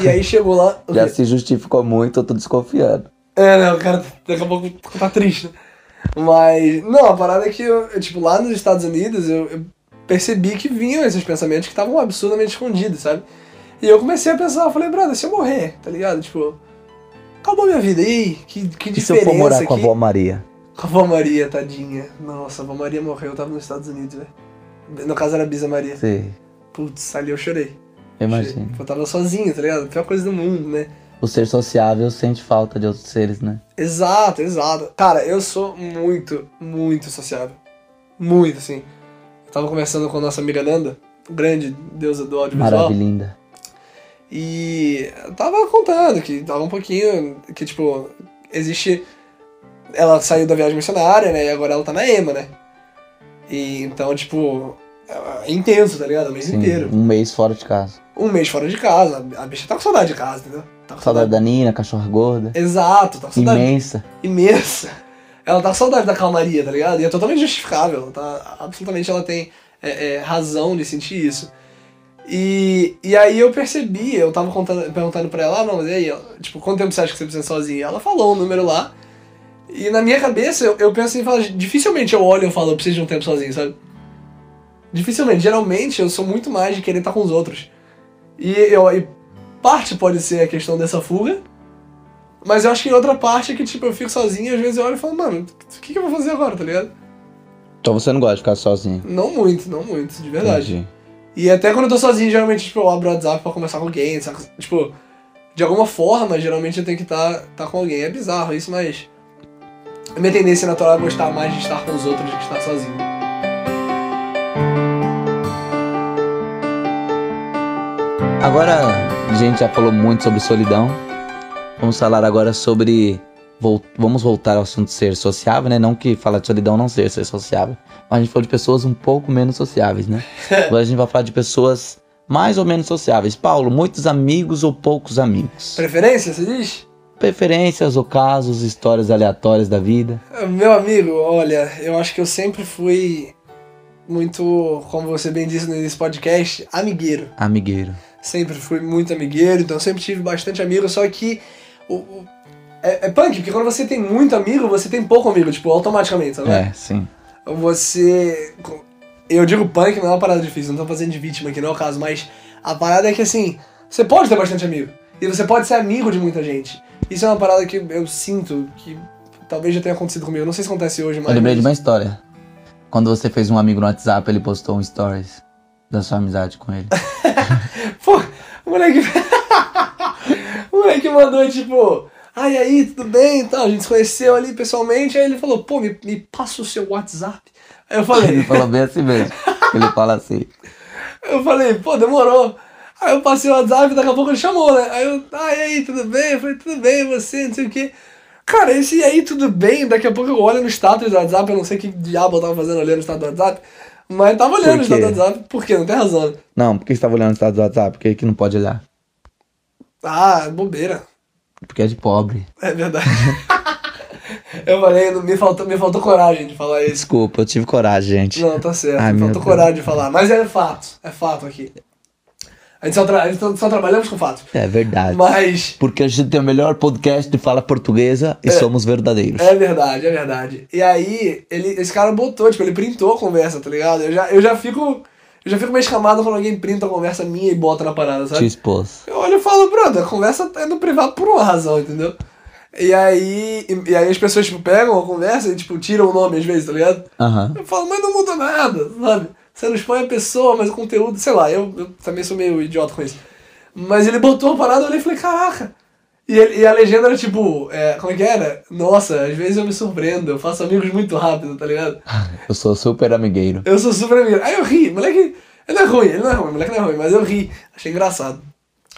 E aí chegou lá. Já se justificou muito, eu tô desconfiando. É, né? O cara daqui a pouco tá triste. né? Mas, não, a parada é que, eu, eu, tipo, lá nos Estados Unidos, eu, eu percebi que vinham esses pensamentos que estavam absurdamente escondidos, sabe? E eu comecei a pensar, eu falei, brother, se eu morrer, tá ligado? Tipo, acabou minha vida, e aí? Que, que E se eu diferença for morar com a avó Maria? Com a avó Maria, tadinha. Nossa, a avó Maria morreu, eu tava nos Estados Unidos, velho. No caso era a Bisa Maria. Sim, Putz, ali eu chorei. Imagina. Eu tava sozinho, tá ligado? Pior coisa do mundo, né? O ser sociável sente falta de outros seres, né? Exato, exato. Cara, eu sou muito, muito sociável. Muito, assim. Eu tava conversando com a nossa amiga Nanda, grande deusa do audiovisual. Maravilhinda. E eu tava contando que tava um pouquinho. Que, tipo, existe. Ela saiu da viagem missionária, né? E agora ela tá na EMA, né? E então, tipo. É intenso, tá ligado? O mês Sim, inteiro. um mês fora de casa. Um mês fora de casa. A bicha tá com saudade de casa, entendeu? Tá com Saudade da Nina, cachorra gorda. Exato, tá com saudade. Imensa. imensa. Ela tá com saudade da calmaria, tá ligado? E é totalmente justificável. Tá, absolutamente ela tem é, é, razão de sentir isso. E, e aí eu percebi, eu tava contando, perguntando pra ela, ah, não, mas e aí, tipo, quanto tempo você acha que você precisa sozinha? Ela falou um número lá. E na minha cabeça eu, eu penso em falar, dificilmente eu olho e falo, eu preciso de um tempo sozinho, sabe? Dificilmente. Geralmente eu sou muito mais de querer estar com os outros. E, eu, e parte pode ser a questão dessa fuga, mas eu acho que em outra parte é que, tipo, eu fico sozinho e às vezes eu olho e falo, mano, o que, que eu vou fazer agora, tá ligado? Então você não gosta de ficar sozinho. Não muito, não muito, de verdade. Entendi. E até quando eu tô sozinho, geralmente, tipo, eu abro o WhatsApp pra conversar com alguém, saca? Tipo, de alguma forma, geralmente eu tenho que estar tá, tá com alguém. É bizarro isso, mas. A minha tendência natural é gostar mais de estar com os outros do que estar sozinho. Agora, a gente já falou muito sobre solidão. Vamos falar agora sobre. Vamos voltar ao assunto de ser sociável, né? Não que falar de solidão não ser ser sociável. Mas a gente falou de pessoas um pouco menos sociáveis, né? Agora a gente vai falar de pessoas mais ou menos sociáveis. Paulo, muitos amigos ou poucos amigos? Preferência, você diz? Preferências ou casos, histórias aleatórias da vida? Meu amigo, olha, eu acho que eu sempre fui muito, como você bem disse nesse podcast, amigueiro. Amigueiro. Sempre fui muito amigueiro, então sempre tive bastante amigo, só que o, o- é, é punk, porque quando você tem muito amigo, você tem pouco amigo, tipo, automaticamente, sabe? É, sim. Você. Eu digo punk, não é uma parada difícil, não tô fazendo de vítima aqui, não é o caso, mas a parada é que assim, você pode ter bastante amigo. E você pode ser amigo de muita gente. Isso é uma parada que eu sinto que talvez já tenha acontecido comigo. Não sei se acontece hoje, mas. Eu lembrei de uma história. Quando você fez um amigo no WhatsApp, ele postou um stories da sua amizade com ele. Pô, o moleque. o moleque mandou tipo. Ai, aí, tudo bem e tal. A gente se conheceu ali pessoalmente. Aí ele falou, pô, me, me passa o seu WhatsApp. Aí eu Ele falei, falou bem assim mesmo. Ele fala assim. eu falei, pô, demorou. Aí eu passei o WhatsApp e daqui a pouco ele chamou, né? Aí eu, e aí, tudo bem? Eu falei, tudo bem, você, não sei o quê. Cara, esse aí, tudo bem? Daqui a pouco eu olho no status do WhatsApp, eu não sei o que diabo eu tava fazendo olhando no status do WhatsApp. Mas tava olhando quê? status do WhatsApp, por quê? Não tem razão. Não, por que você tava olhando o estado do WhatsApp? Por que que não pode olhar? Ah, bobeira. Porque é de pobre. É verdade. eu falei, me faltou, me faltou coragem de falar isso. Desculpa, eu tive coragem, gente. Não, tá certo. Ai, me faltou coragem de falar. Mas é fato. É fato aqui. A gente só, tra- a gente só- trabalhamos com fatos. É verdade. Mas Porque a gente tem o melhor podcast de fala portuguesa e somos verdadeiros. é verdade, é verdade. E aí, ele, esse cara botou, tipo, ele printou a conversa, tá ligado? Eu já, eu já fico. Eu já fico meio escamado quando alguém printa a conversa minha e bota na parada, Te sabe? expôs. Eu olho e falo, brother, a conversa é no privado por uma razão, entendeu? E aí, e, e aí as pessoas, tipo, pegam a conversa e, tipo, tiram o nome às vezes, tá ligado? Eu falo, mas não muda nada, sabe? Você não expõe a pessoa, mas o conteúdo, sei lá, eu, eu também sou meio idiota com isso. Mas ele botou a parada, eu olhei e falei, caraca. E, ele- e a legenda era tipo, é, como é que era? Nossa, às vezes eu me surpreendo, eu faço amigos muito rápido, tá ligado? Eu sou super amigueiro. Eu sou super amigo. Aí eu ri, moleque, ele não é ruim, ele não é ruim, moleque não é ruim, mas eu ri, achei engraçado.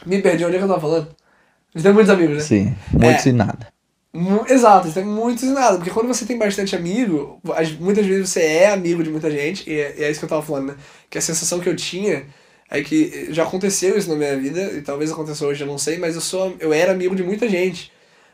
Me perdi, onde é que eu tava falando? A gente tem muitos amigos, né? Sim, muitos É. e nada. Exato, você tem muitos e nada. Porque quando você tem bastante amigo, as- muitas vezes você é amigo de muita gente, e é, e é isso que eu tava falando, né? Que a sensação que eu tinha é que já aconteceu isso na minha vida, e talvez aconteça hoje, eu não sei, mas eu sou eu era amigo de muita gente.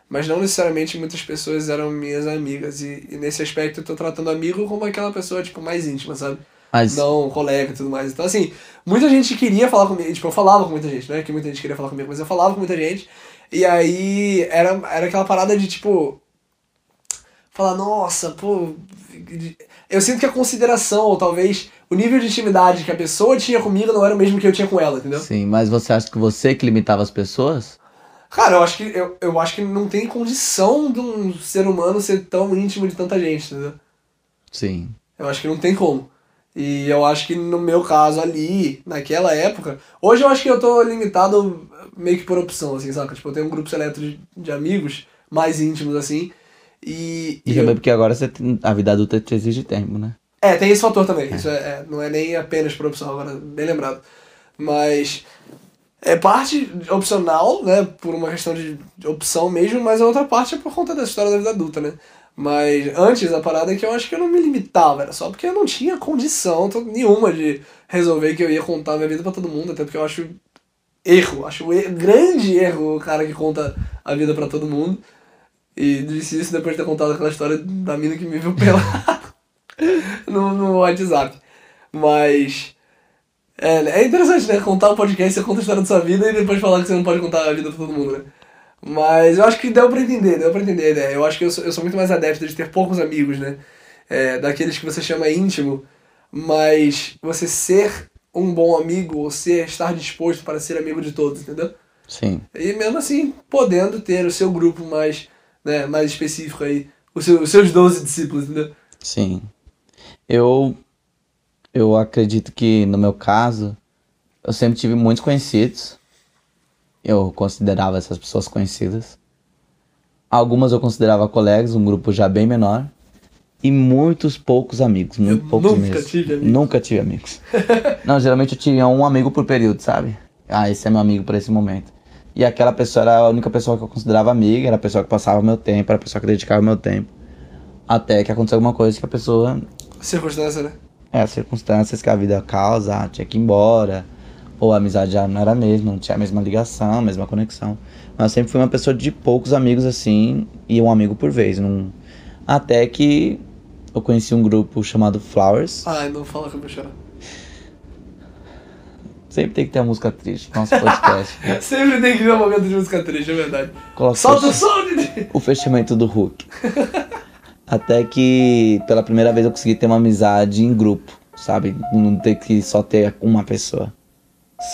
Mas não necessariamente muitas pessoas eram minhas amigas. E, e nesse aspecto eu tô tratando amigo como aquela pessoa, tipo, mais íntima, sabe? Mas Não colega e tudo mais. Então, assim, muita gente queria falar comigo. Tipo, eu falava com muita gente, não é que muita gente queria falar comigo, mas eu falava com muita gente. E aí era, era aquela parada de, tipo. Falar, nossa, pô. Eu sinto que a consideração, ou talvez o nível de intimidade que a pessoa tinha comigo não era o mesmo que eu tinha com ela, entendeu? sim, mas você acha que você que limitava as pessoas? Cara, eu acho que, eu, eu acho que não tem condição de um ser humano ser tão íntimo de tanta gente, entendeu? Sim. Eu acho que não tem como. E eu acho que no meu caso ali, naquela época. Hoje eu acho que eu tô limitado meio que por opção, assim, saca? Tipo, eu tenho um grupo seleto de, de amigos mais íntimos, assim. E. E e também eu- porque agora você tem- a vida adulta te exige tempo, né? é, tem esse fator também. Isso é, é- não é nem apenas por opção, agora, bem lembrado. Mas. É parte opcional, né? Por uma questão de opção mesmo, mas a outra parte é por conta da história da vida adulta, né? Mas antes a parada é que eu acho que eu não me limitava, era só porque eu não tinha condição nenhuma de resolver que eu ia contar minha vida pra todo mundo, até porque eu acho erro, acho er- grande erro o cara que conta a vida pra todo mundo. E disse isso depois de ter contado aquela história da mina que me viu pelado no, no WhatsApp. Mas. É, é interessante, né? Contar um podcast, você conta a história da sua vida e depois falar que você não pode contar a vida pra todo mundo, né? Mas eu acho que deu pra entender, deu pra entender a ideia. Eu acho que eu sou, eu sou muito mais adepto de ter poucos amigos, né? É, daqueles que você chama íntimo, mas você ser um bom amigo ou ser, estar disposto para ser amigo de todos, entendeu? Sim. E mesmo assim, podendo ter o seu grupo mais, né, mais específico aí, os seus, os seus 12 discípulos, entendeu? Sim. Eu eu acredito que no meu caso eu sempre tive muitos conhecidos. Eu considerava essas pessoas conhecidas. Algumas eu considerava colegas, um grupo já bem menor. E muitos poucos amigos, muito Eu poucos nunca mesmo. tive amigos. Nunca tive amigos. Não, geralmente eu tinha um amigo por período, sabe? Ah, esse é meu amigo por esse momento. E aquela pessoa era a única pessoa que eu considerava amiga, era a pessoa que passava meu tempo, era a pessoa que dedicava meu tempo. Até que aconteceu alguma coisa que a pessoa Circunstância, né? é, as circunstâncias que a vida causa, ah, tinha que ir embora, ou a amizade já não era a mesma, não tinha a mesma ligação, a mesma conexão. Mas eu sempre fui uma pessoa de poucos amigos assim, e um amigo por vez. Não... Até que eu conheci um grupo chamado Flowers. Ai, não fala que eu vou chorar. Sempre tem que ter uma música triste no nosso podcast. Sempre tem que ter um momento de música triste, é verdade. Coloca Solta o som, o fechamento do Hulk. Até que pela primeira vez eu consegui ter uma amizade em grupo, sabe? Não ter que só ter uma pessoa.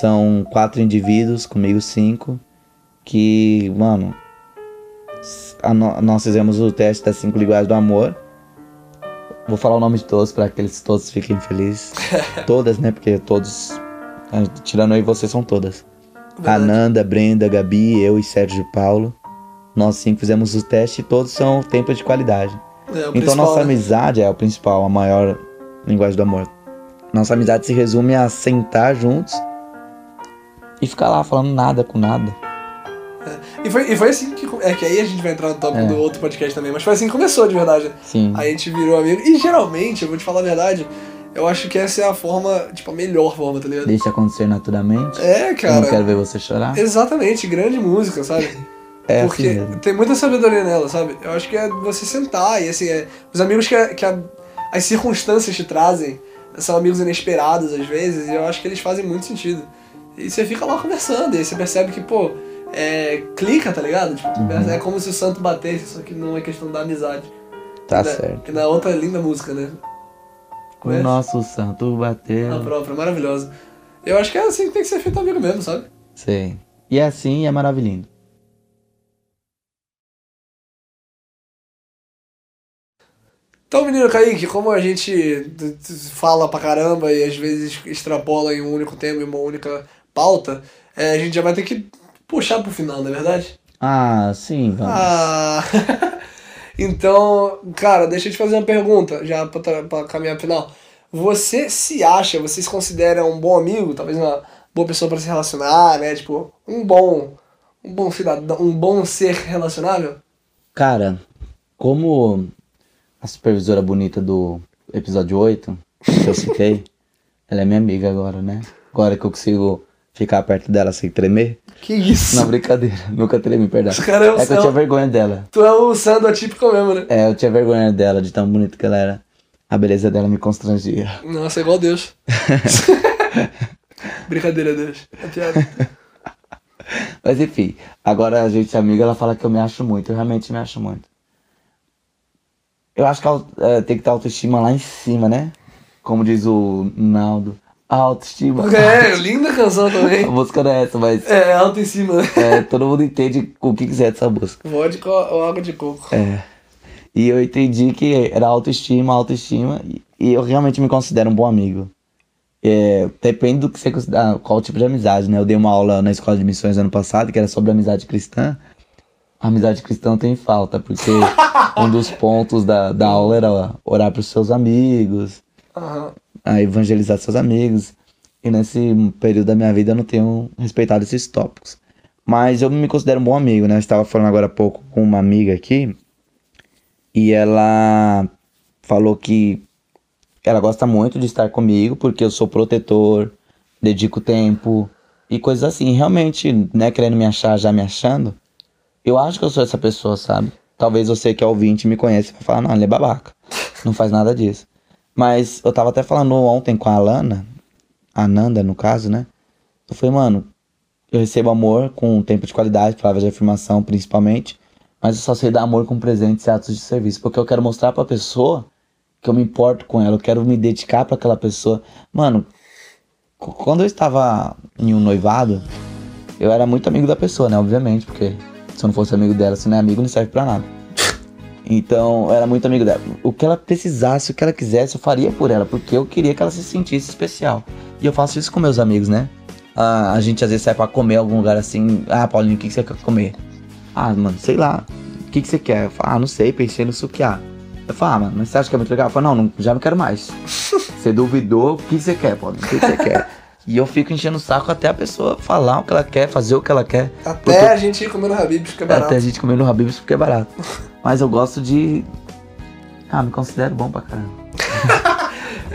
São quatro indivíduos, comigo cinco, que, mano, nós fizemos o teste das cinco linguagens do amor. Vou falar o nome de todos para que eles todos fiquem felizes. todas, né? Porque todos, tirando eu e você, são todas. Verdade. Ananda, Brenda, Gabi, eu e Sérgio Paulo. Nós cinco fizemos o teste e todos são tempo de qualidade. É, então nossa né? amizade é o principal, a maior linguagem do amor. Nossa amizade se resume a sentar juntos e ficar lá falando nada com nada. E foi, e foi assim que. É que aí a gente vai entrar no tópico É. do outro podcast também, mas foi assim que começou de verdade. Sim. Aí a gente virou amigo. E geralmente, eu vou te falar a verdade, eu acho que essa é a forma, tipo, a melhor forma, tá ligado? Deixa acontecer naturalmente. É, Eu não cara. quero ver você chorar. Exatamente, grande música, sabe? É Porque assim tem muita sabedoria nela, sabe? Eu acho que é você sentar e assim, é, os amigos que, a- que a- as circunstâncias te trazem são amigos inesperados às vezes, e eu acho que eles fazem muito sentido. E você fica lá conversando, e aí você percebe que, pô, é, clica, tá ligado? Tipo, Uhum. É como se o santo batesse, só que não é questão da amizade. Tá E na- certo. E na outra linda música, né? O nosso santo bateu. A própria, maravilhosa. Eu acho que é assim que tem que ser feito amigo mesmo, sabe? Sei. E é assim e é maravilhoso. Então, menino Kaique, como a gente fala pra caramba e às vezes extrapola em um único tema, em uma única pauta, é, a gente já vai ter que puxar pro final, não é verdade? Ah, sim, vamos. Ah! então, cara, deixa eu te fazer uma pergunta, já pra, pra caminhar pro final. Você se acha, você se considera um bom amigo, talvez uma boa pessoa pra se relacionar, né? Tipo, um bom, um bom cidadão, um bom ser relacionável? Cara, como a supervisora bonita do episódio 8, que eu citei, ela é minha amiga agora, né? Agora que eu consigo ficar perto dela sem tremer. Que isso? Não, brincadeira. Nunca tremi, perdão. Os caras É que eu tinha vergonha dela. Tu é o Sandro atípico mesmo, né? É, eu tinha vergonha dela, de tão bonita que ela era. A beleza dela me constrangia. Nossa, é igual Deus. Brincadeira, Deus. É piada. Mas enfim, agora a gente é amiga, ela fala que eu me acho muito. Eu realmente me acho muito. Eu acho que é, tem que ter autoestima lá em cima, né? Como diz o Naldo. Autoestima. É, linda canção também. A música não é essa, mas É, né? é, todo mundo entende o que quiser dessa música. Vodka ou água de coco. É. E eu entendi que era autoestima, autoestima, e- e eu realmente me considero um bom amigo. É, depende do que você considera, qual tipo de amizade, né? Eu dei uma aula na escola de missões ano passado, que era sobre amizade cristã. A amizade cristã tem falta, porque um dos pontos da, da aula era orar para os seus amigos, Aham. a evangelizar seus amigos. E nesse período da minha vida eu não tenho respeitado esses tópicos. Mas eu me considero um bom amigo, né? Eu estava falando agora há pouco com uma amiga aqui. E ela falou que ela gosta muito de estar comigo porque eu sou protetor, dedico tempo e coisas assim. Realmente, né, querendo me achar, já me achando, eu acho que eu sou essa pessoa, sabe? Talvez você que é ouvinte me conhece e vai falar, não, ele é babaca. Não faz nada disso. Mas eu tava até falando ontem com a Alana, a Nanda no caso, né? Eu falei, mano, eu recebo amor com tempo de qualidade, palavras de afirmação principalmente, mas eu só sei dar amor com presentes e atos de serviço, porque eu quero mostrar pra pessoa que eu me importo com ela, eu quero me dedicar pra aquela pessoa. Mano, qu- quando eu estava em um noivado, eu era muito amigo da pessoa, né? Obviamente, porque se eu não fosse amigo dela, se não é amigo, não serve pra nada. Então, era muito amigo dela. O que ela precisasse, o que ela quisesse, eu faria por ela, porque eu queria que ela se sentisse especial. E eu faço isso com meus amigos, né? Ah, a gente às vezes sai pra comer em algum lugar assim. Ah, Paulinho, o que, que você quer comer? Ah, mano, sei lá. O que, que você quer? Eu falo, ah, não sei, pensei no sukiá. Eu falo, ah, mano, mas você acha que é muito legal? Eu falo, não, não já não quero mais. Você duvidou, o que você quer, Paulinho? O que você quer? E eu fico enchendo o saco até a pessoa falar o que ela quer, fazer o que ela quer. Até Porque- a gente ir comendo Habibs, que é barato. Até a gente comer no Habib's porque é barato. Mas eu gosto de. Ah, me considero bom pra caramba.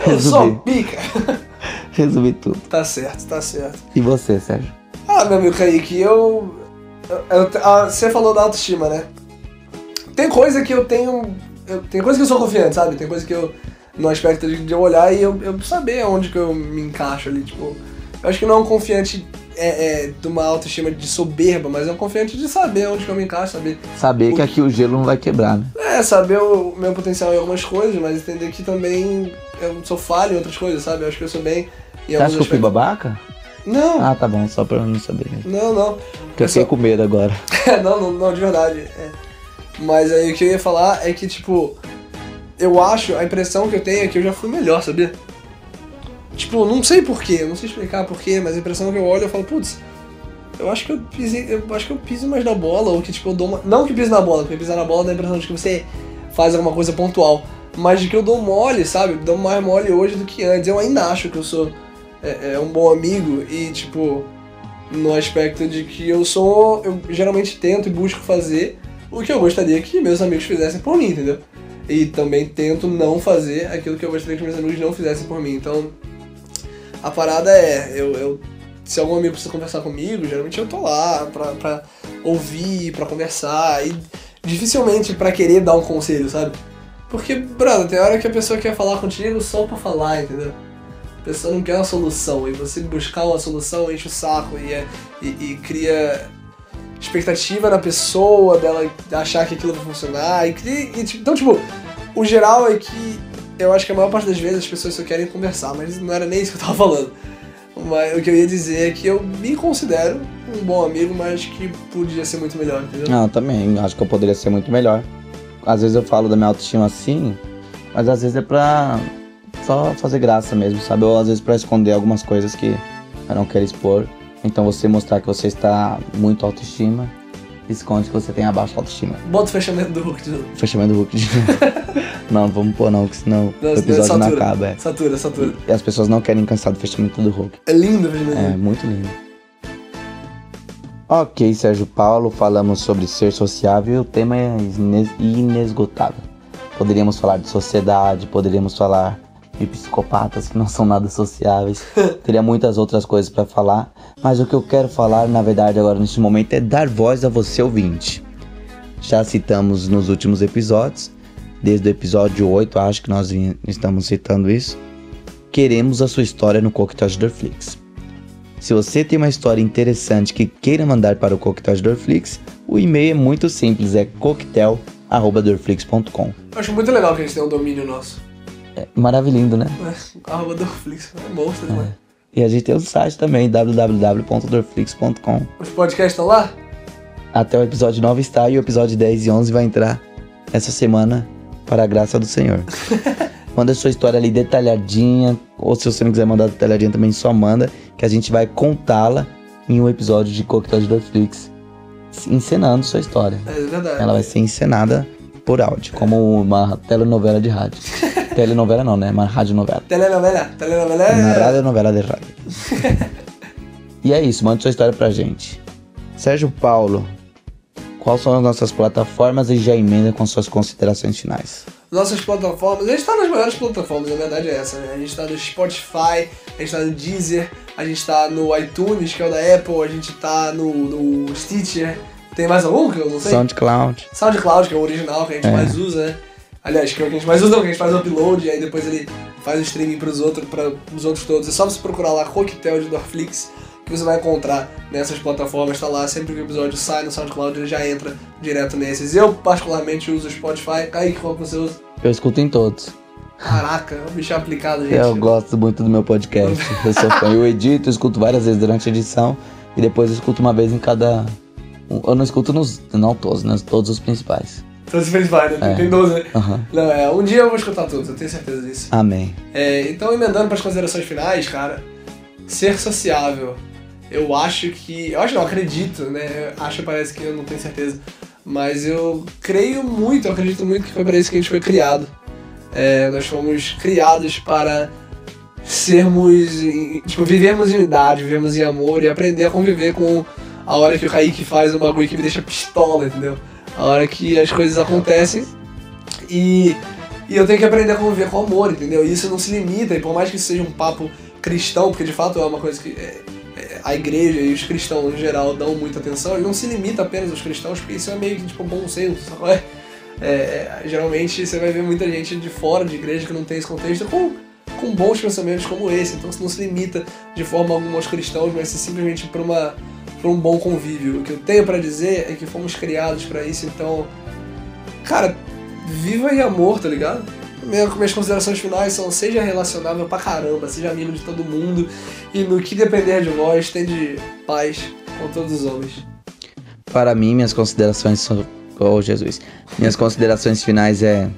Eu sou pica. Resumi tudo. Tá certo, tá certo. E você, Sérgio? Ah, meu amigo Kaique, eu. eu- eu- ah, você falou da autoestima, né? Tem coisa que eu tenho. eu- tem coisa que eu sou confiante, sabe? Tem coisa que eu. No aspecto de, eu olhar e eu, eu saber onde que eu me encaixo ali, tipo. Eu acho que não é um confiante é, é, de uma autoestima de soberba, mas é um confiante de saber onde que eu me encaixo, saber. Saber O que aqui o gelo não vai quebrar, né? É, saber o meu potencial em algumas coisas, mas entender que também eu sou falho em outras coisas, sabe? Eu acho que eu sou bem em Você acha alguns que eu fui aspectos. babaca? Não, Ah, tá bom, só pra eu não saber não, não. Porque eu fiquei com medo agora. não, não, não, de verdade. é. Mas aí o que eu ia falar é que, tipo, eu acho, a impressão que eu tenho é que eu já fui melhor, sabia? Tipo, não sei porquê, não sei explicar porquê, mas a impressão que eu olho eu falo, putz, eu acho que eu pisei, eu acho que eu piso mais na bola, ou que tipo, eu dou uma. Não que piso na bola, porque pisar na bola dá a impressão de que você faz alguma coisa pontual. Mas de que eu dou mole, sabe? Dou mais mole hoje do que antes. Eu ainda acho que eu sou é, é, um bom amigo e, tipo, no aspecto de que eu sou. Eu geralmente tento e busco fazer o que eu gostaria que meus amigos fizessem por mim, entendeu? E também tento não fazer aquilo que eu gostaria que meus amigos não fizessem por mim. Então, a parada é, eu, eu- se algum amigo precisa conversar comigo, geralmente eu tô lá pra, pra ouvir, pra conversar, e dificilmente pra querer dar um conselho, sabe? Porque, brother, tem hora que a pessoa quer falar contigo só pra falar, entendeu? A pessoa não quer uma solução, e você buscar uma solução enche o saco e, é- e, e cria expectativa na pessoa, dela achar que aquilo vai funcionar, e e, tipo, então, tipo, o geral é que eu acho que a maior parte das vezes as pessoas só querem conversar, mas não era nem isso que eu tava falando. Mas o que eu ia dizer é que eu me considero um bom amigo, mas que podia ser muito melhor, entendeu? Não, também. Acho que eu poderia ser muito melhor. Às vezes eu falo da minha autoestima assim, mas às vezes é pra só fazer graça mesmo, sabe? Ou às vezes pra esconder algumas coisas que eu não quero expor. Então você mostrar que você está muito autoestima, esconde que você tem abaixo autoestima. Bota o fechamento do Hulk de novo. Fechamento do Hulk de novo. não, não vamos pôr não, que senão Não, o episódio não satura. acaba. É. Satura, satura. E as pessoas não querem cansar do fechamento do Hulk. É lindo o fechamento do É, muito lindo. Ok, Sérgio Paulo, falamos sobre ser sociável e o tema é ines- inesgotável. Poderíamos falar de sociedade, poderíamos falar de psicopatas que não são nada sociáveis. Teria muitas outras coisas para falar, mas o que eu quero falar, na verdade, agora neste momento é dar voz a você ouvinte. Já citamos nos últimos episódios, desde o episódio 8, acho que nós estamos citando isso. Queremos a sua história no Coquetel de Dorflix. Se você tem uma história interessante que queira mandar para o Coquetel de Dorflix, o e-mail é muito simples, é coquetel.dorflix.com. Eu acho muito legal que a gente tenha um domínio nosso. É maravilhoso, né? É, arroba Dorflix. É monstro demais. E a gente tem o site também, www.dorflix.com. Os podcasts estão lá? Até o episódio 9 está e o episódio 10 e 11 vai entrar essa semana para a graça do Senhor. manda sua história ali detalhadinha, ou se você não quiser mandar detalhadinha também, só manda, que a gente vai contá-la em um episódio de Coquetel de Dorflix, encenando sua história. É verdade. Ela vai ser encenada por áudio, como uma telenovela de rádio. telenovela não, né? Uma radionovela. Telenovela. Telenovela é... Uma radionovela de rádio. e é isso, manda sua história pra gente. Sérgio Paulo, quais são as nossas plataformas e já emenda com suas considerações finais. Nossas plataformas, a gente tá nas maiores plataformas, a verdade é essa, né? A gente tá no Spotify, a gente tá no Deezer, a gente tá no iTunes, que é o da Apple, a gente tá no, no Stitcher. Tem mais algum que eu não sei? SoundCloud. SoundCloud, que é o original que a gente É. mais usa, né? Aliás, que é o que a gente mais usa, que a gente faz o upload e aí depois ele faz o streaming pros outros, para os outros todos. É só você procurar lá Coquetel de Dorflix que você vai encontrar nessas plataformas, tá lá, sempre que o episódio sai no SoundCloud ele já entra direto nesses. Eu particularmente uso o Spotify, Kaique, qual que você usa? Eu escuto em todos. Caraca, é um bicho aplicado, gente. Eu gosto muito do meu podcast. Eu sou fã. Eu edito, eu escuto várias vezes durante a edição e depois eu escuto uma vez em cada. Eu não escuto nos. Não todos, né? Todos os principais. Então você fez vários, né? É. Tem 12, né? Aham. Não, é, um dia eu vou escutar todos, eu tenho certeza disso. Amém. É, então, emendando para as considerações finais, cara, ser sociável. Eu acho que. Eu acho não, acredito, né? Acho parece que eu não tenho certeza. Mas eu creio muito, eu acredito muito que foi para isso que a gente foi criado. É, nós fomos criados para sermos. em- Tipo, vivermos em unidade, vivermos em amor e aprender a conviver com a hora que o Kaique faz um bagulho que me deixa pistola, entendeu? A hora que as coisas acontecem e, e eu tenho que aprender a conviver com amor, entendeu? E isso não se limita, e por mais que isso seja um papo cristão, porque de fato é uma coisa que é, é, a igreja e os cristãos em geral dão muita atenção, ele não se limita apenas aos cristãos, porque isso é meio que tipo bom senso, sabe? É, é, geralmente você vai ver muita gente de fora de igreja que não tem esse contexto com, com bons pensamentos como esse, então você não se limita de forma alguma aos cristãos, mas simplesmente para uma para um bom convívio. O que eu tenho para dizer é que fomos criados para isso, então, cara, viva em amor, tá ligado? Minhas considerações finais são: seja relacionável pra caramba, seja amigo de todo mundo e no que depender de vós, tende paz com todos os homens. Para mim, minhas considerações são. Oh, Jesus. Minhas considerações finais é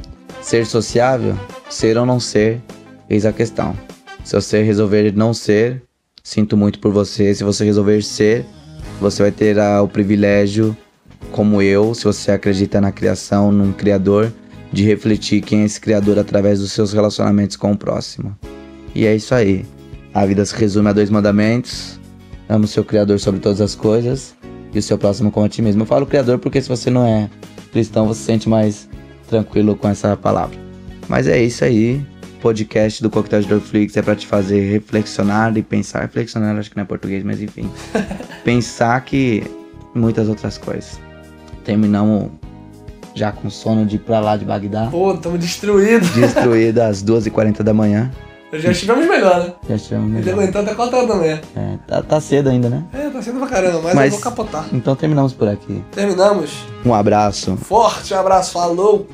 ser sociável, ser ou não ser, eis a questão. Se você resolver não ser, sinto muito por você. Se você resolver ser, você vai ter ah, o privilégio, como eu, se você acredita na criação, num criador, de refletir quem é esse criador através dos seus relacionamentos com o próximo. E é isso aí. A vida se resume a dois mandamentos: ama o seu criador sobre todas as coisas e o seu próximo como a ti mesmo. Eu falo criador porque se você não é cristão, você se sente mais tranquilo com essa palavra. Mas é isso aí. Podcast do Coquetel de Dorflix é para te fazer reflexionar e pensar. Reflexionar, acho que não é português, mas enfim. pensar que muitas outras coisas. Terminamos já com sono de ir pra lá de Bagdá. Pô, estamos destruídos. Destruído às 2h40 da manhã. Já estivemos melhor, né? Já estivemos Ele melhor. aguentou até 4 horas da manhã. É, tá, tá cedo ainda, né? É, tá sendo pra caramba, mas, Mas- eu vou capotar. Então terminamos por aqui. Terminamos. Um abraço. Forte abraço, falou!